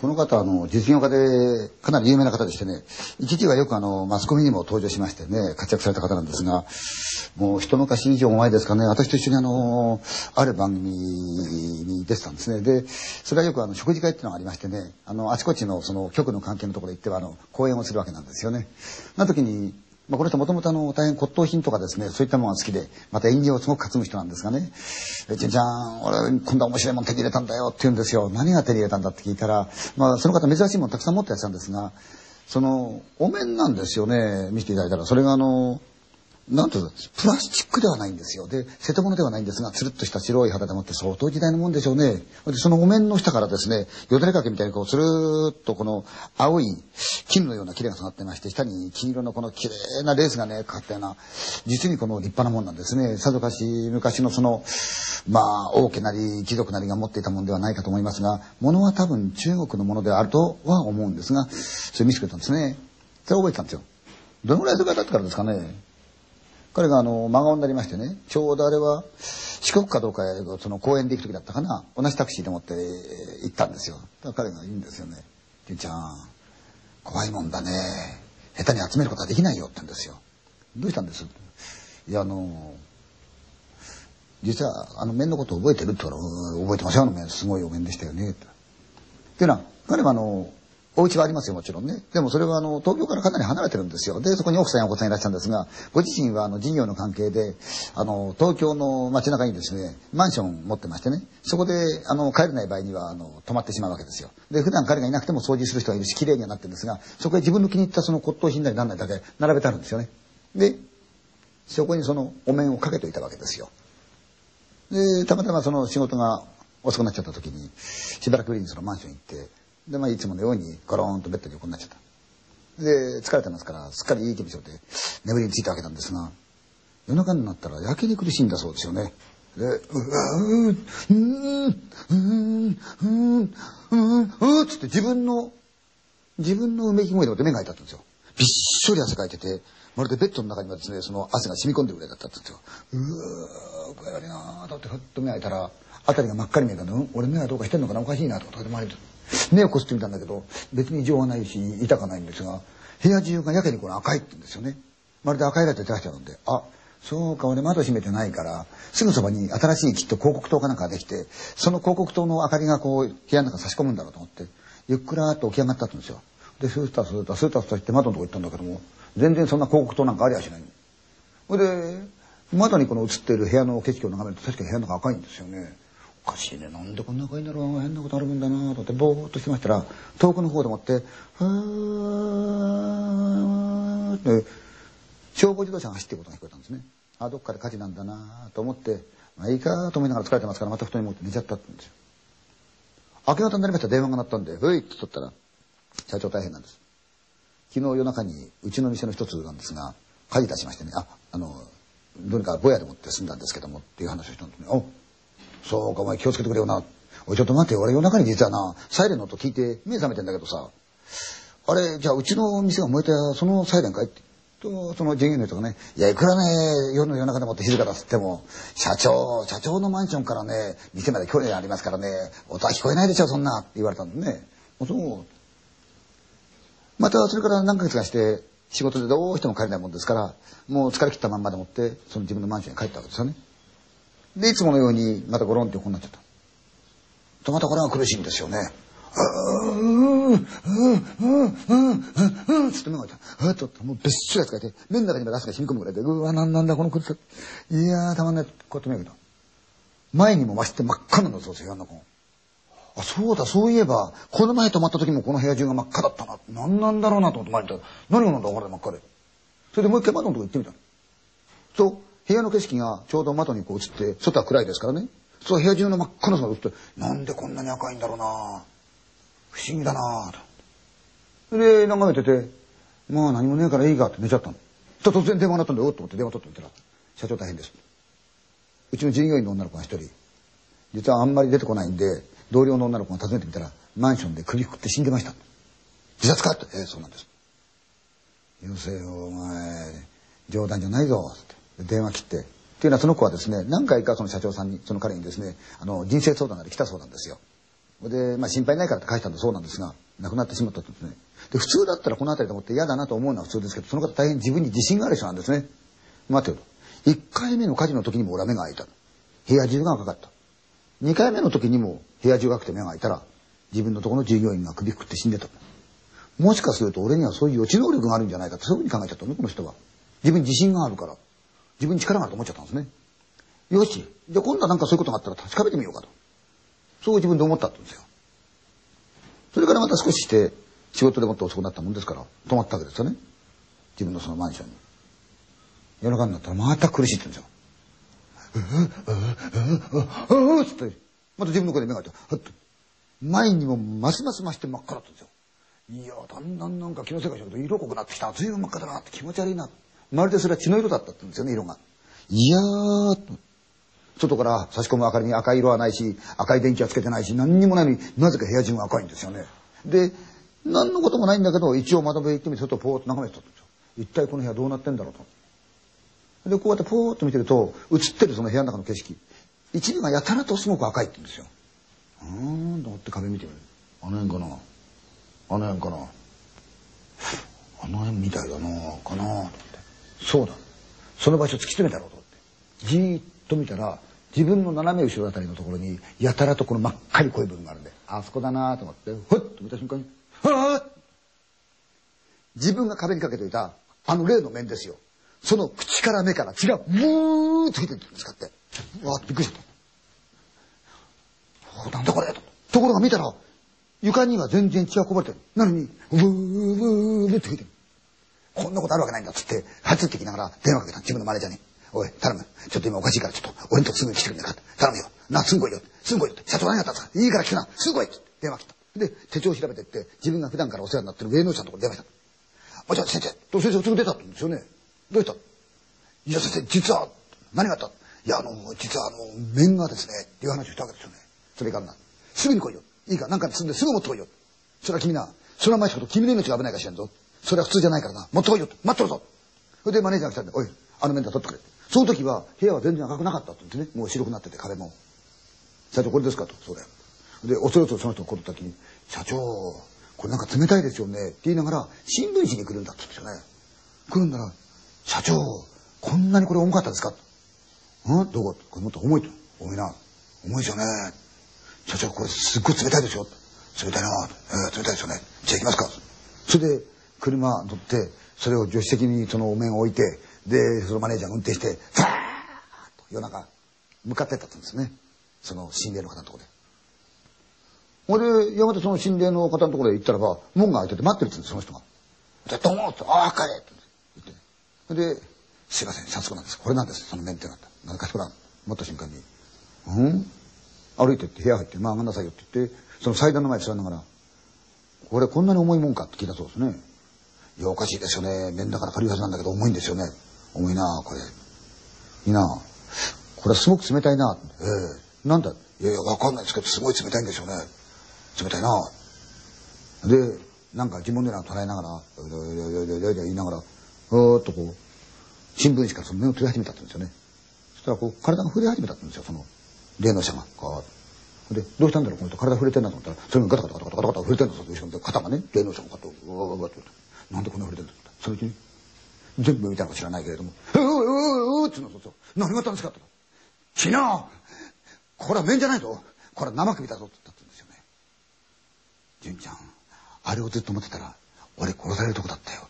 この方あの実業家でかなり有名な方でしてね一時はよくあのマスコミにも登場しましてね活躍された方なんですがもう一昔以上前ですかね私と一緒にあのある番組に出てたんですねでそれはよくあの食事会っていうのがありましてねあのあちこちのその局の関係のところ行ってはあの講演をするわけなんですよね。な時にまあ、この人もともと大変骨董品とかですね、そういったものが好きで、また演技をすごく担ぐ人なんですがね、えちんちゃん、俺、こんな面白いもん手に入れたんだよって言うんですよ。何が手に入れたんだって聞いたら、まあ、その方珍しいものたくさん持ってやってたんですが、その、お面なんですよね、見ていただいたら。それがあの、なんと、プラスチックではないんですよ。で、瀬戸物ではないんですが、つるっとした白い肌でもって相当時代のもんでしょうね。で、そのお面の下からですね、よだれかけみたいにこう、つるーっとこの青い金のような切れが下がってまして、下に金色のこの綺麗なレースがね、かかったような、実にこの立派なもんなんですね。さぞかし昔のその、まあ、王家なり貴族なりが持っていたものではないかと思いますが、物は多分中国のものであるとは思うんですが、それ見つけたんですね。それ覚えてたんですよ。どのぐらいそれかってからですかね。彼があの真顔になりましてねちょうどあれは四国かどうかその公園で行く時だったかな。同じタクシーで持って行ったんですよ。だから彼が言うんですよね「純ちゃん怖いもんだね。下手に集めることはできないよ」って言うんですよ「どうしたんです?」いやあの実はあの面のこと覚えてるって言ったら「覚えてますよあの面すごいお面でしたよね」っていうのは彼はあのお家はありますよ、もちろんね。でもそれはあの、東京からかなり離れてるんですよ。で、そこに奥さんやお子さんいらっしゃるんですが、ご自身はあの、事業の関係で、あの、東京の街中にですね、マンション持ってましてね、そこで、あの、帰れない場合には、あの、泊まってしまうわけですよ。で、普段彼がいなくても掃除する人がいるし、綺麗にはなってるんですが、そこへ自分の気に入ったその骨董品なり何なりだけ並べてあるんですよね。で、そこにそのお面をかけていたわけですよ。で、たまたまその仕事が遅くなっちゃった時に、しばらくぶりにそのマンション行って、で、まあ、いつものようにゴローンとベッドに横になっちゃった。で、疲れてますから、すっかりいい気分しようで、眠りについたわけなんですが、夜中になったら焼けに苦しいんだそうですよね。で、うわうー、うーん、うーん、うーん、うーん、うつって自分の、自分のうめき声でもって目が開いたんですよ。びっしょり汗かいてて、まるでベッドの中にはですね、その汗が染み込んでるぐらいだったんですよ。うわー、具合悪いなーと思ってふっと目開いたら、辺りが真っ赤に見えたの、俺目がどうかしてんのかな？おかしいなとか、とかで周り。目をこすってみたんだけど別に異常はないし痛かないんですが部屋中がやけにこの赤いって言うんですよね。まるで赤いライト出しちゃうんで。あそうか俺窓閉めてないからすぐそばに新しいきっと広告塔かなんかができてその広告塔の明かりがこう部屋の中差し込むんだろうと思ってゆっくらっと起き上がったんですよ。でスータスータスータスタして窓のとこ行ったんだけども全然そんな広告塔なんかありゃしないほいで窓にこの映ってる部屋の景色を眺めると確かに部屋の中赤いんですよね。かしいね。なんでこんな赤いんだろう変なことあるもんだなと思ってぼーっとしてましたら遠くの方でもって「ふーって消防自動車が走ってることが聞こえたんですね。あどっかで火事なんだなと思ってまあいいかと思いながら疲れてますからまた布団に持って寝ちゃったってんですよ。明け方になりました。電話が鳴ったんで「ふい」って取ったら社長大変なんです。昨日夜中にうちの店の一つなんですが火事出しましてね。ああのどうにかぼやでもって済んだんですけどもっていう話をしたんですね。そうか、お前気をつけてくれよな。おい、ちょっと待って。俺夜中に実はな、サイレンの音聞いて目覚めてんだけどさ、あれ、じゃあうちの店が燃えたそのサイレンかい？ってと、その従業員の人がね、いや、いくらね、夜の夜中でもって静かだっつっても、社長、社長のマンションからね、店まで距離がありますからね、音は聞こえないでしょ、そんな、って言われたんでね。そう。また、それから何ヶ月かして、仕事でどうしても帰れないもんですから、もう疲れ切ったまんまでもって、その自分のマンションに帰ったわけですよね。で、いつものようにまたゴロンって横になっちゃった。とまたこれが苦しいんですよね。うん、うん、うん、うん、うん、つって目が開いた。あっと、もうべっしょり汗かいて、目の中にガスが染み込むぐらいで、うわ、なんなんだ、この苦しさ。いやー、たまんない。こうやって目が開いた。前にも増して真っ赤なのそうですよ、部屋の中。あ、そうだ、そういえば、この前泊まった時もこの部屋中が真っ赤だったな。何なんだろうなと思って前にいたら、何がなんだ、分から真っ赤で。それでもう一回窓のとこ行ってみた。そう、部屋の景色がちょうど窓にこう映って外は暗いですからね。そう部屋中の真っ赤な空が映ってなんでこんなに赤いんだろうな。不思議だなと。で眺めててまあ何もねえからいいかって寝ちゃったの。と突然電話が鳴ったんでおっと思って電話取ってみたら社長大変です。うちの従業員の女の子が一人実はあんまり出てこないんで同僚の女の子が訪ねてみたらマンションで首くくって死んでました。自殺かって。ええそうなんですよせよお前冗談じゃないぞって。電話切ってっていうのはその子はですね何回かその社長さんにその彼にですねあの人生相談がで来たそうなんですよで、まあ心配ないからって返したんだそうなんですが、亡くなってしまったとですね。で、普通だったらこの辺りでもって嫌だなと思うのは普通ですけど、その方大変自分に自信がある人なんですね。待てよと。1回目の火事の時にも俺は目が開いた。部屋中が赤かった。2回目の時にも部屋中が赤くて目が開いたら、自分のところの従業員が首くくって死んでた。もしかすると俺にはそういう予知能力があるんじゃないかってそういうふうに考えちゃったのね、この人は。自分に自信があるから。自分に力があると思っちゃったんですね。よし。じゃあ今度はなんかそういうことがあったら確かめてみようかと。そう自分で思ったんですよ。それからまた少しして仕事でもって遅くなったもんですから泊まったわけですよね。自分のそのマンションに。夜中になったらまた苦しいって言うんですよ。うううううつって、また自分の声で目が開いて、はっと。前にもますます増して真っ赤だったんですよ。いや、だんだんなんか気のせいかしらけど、色濃くなってきた。随分真っ赤だなって気持ち悪いなって。まるでそれは血の色だったって言うんですよね、色が。いやー外から差し込む明かりに赤い色はないし、赤い電気はつけてないし、何にもないのになぜか部屋中が赤いんですよね。で、何のこともないんだけど、一応窓辺行ってみて、外ポーッと眺めてたんですよ。一体この部屋どうなってんだろうと。で、こうやってポーッと見てると、映ってるその部屋の中の景色。一部がやたらとすごく赤いって言うんですよ。うーんと思って壁見てみる。あの辺かなあの辺かなあの辺みたいだなかなと思って。そうだ。その場所突き詰めたろうと思って。じーっと見たら、自分の斜め後ろあたりのところに、やたらとこの真っ赤に濃い部分があるんで、あそこだなと思って、ふっと見た瞬間に、はぁ自分が壁にかけていた、あの例の面ですよ。その口から目から血がブーッと出てるんですかってう。わーってびっくりしちゃった。なんだこれと。ところが見たら、床には全然血がこぼれてる。なのに、ブーブーって吹いてる。こんなことあるわけないんだっつって、走ってきながら電話かけた自分のマネージャーに。おい、頼む。ちょっと今おかしいからちょっと、俺のとこすぐ来てくれないか頼むよ。な、すぐ来いよ。すぐ来いよ。社長何やったんですか？いいから来てな。すぐ来いって電話来た。で、手帳を調べてって、自分が普段からお世話になってる芸能者のところに電話した。あ、じゃあ先生、と先生すぐ出たって言うんですよね。どうした？いや先生、実は、何があった？いや、あの、実はあの、面がですね、っていう話をしたわけですよね。それからな。すぐに来いよ。いいか、なんか積んですぐ持ってこいよ。それは君な、それは前しこと君の命が危ないかしらんぞ。それは普通じゃないからな。持ってこいよ。待っとるぞ。それでマネージャーが来たんで、おい、あの面だ取ってくれ。その時は部屋は全然赤くなかったって言ってね、もう白くなってて壁も。社長これですかと、そうだよ。で、恐る恐るその人が来る時に、社長、これなんか冷たいですよねって言いながら、新聞紙に来るんだって言うんですよね。来るんだら、社長、こんなにこれ重かったですか？うん？どここれもっと重いと。重いな。重いですよね。社長、これすっごい冷たいですよ。冷たいな。えー、冷たいですよね。じゃあ行きますか。それで、車乗って、それを助手席にそのお面を置いて、で、そのマネージャーが運転して、ザーッと夜中、向かってったんですね。その心霊の方のところで。ほいで、やがてその心霊の方のところへ行ったらば、門が開いてて待ってるって言うんです、その人が。で、どうもって、ああ、帰れって言って。で、すいません、早速なんです。これなんです、その面ってなった。なんかしら、持った瞬間に、うん？歩いてって部屋入って、まあ上がんなさいよって言って、その祭壇の前に座りながら、これこんなに重いもんかって聞いたそうですね。いや、おかしいですよね。面だから軽いはずなんだけど重いんですよね。重いなこれ。いいなこれすごく冷たいなええー、なんだ？いやいや、わかんないですけど、すごい冷たいんでしょうね。冷たいなで、なんか疑問でな捉えながら、いやいやいやいや言いながら、ふーっとこう、新聞紙からその目を取り始めたんですよね。そしたらこう、体が触れ始めたんですよ、その、霊能者が。こうで、どうしたんだろうこの人体触れてんなと思ったら、それがガタガタガタガタガタ触れてんだぞ。後ろに肩がね、霊能者がガタうわうわうわなんでこんな触れてんだってそのうちに、全部見たのか知らないけれども、うううううって言うのと何があったんですかって。昨日、これは面じゃないぞ。これは生首だぞって言ったんですよね。純ちゃん、あれをずっと持ってたら、俺殺されるとこだったよ。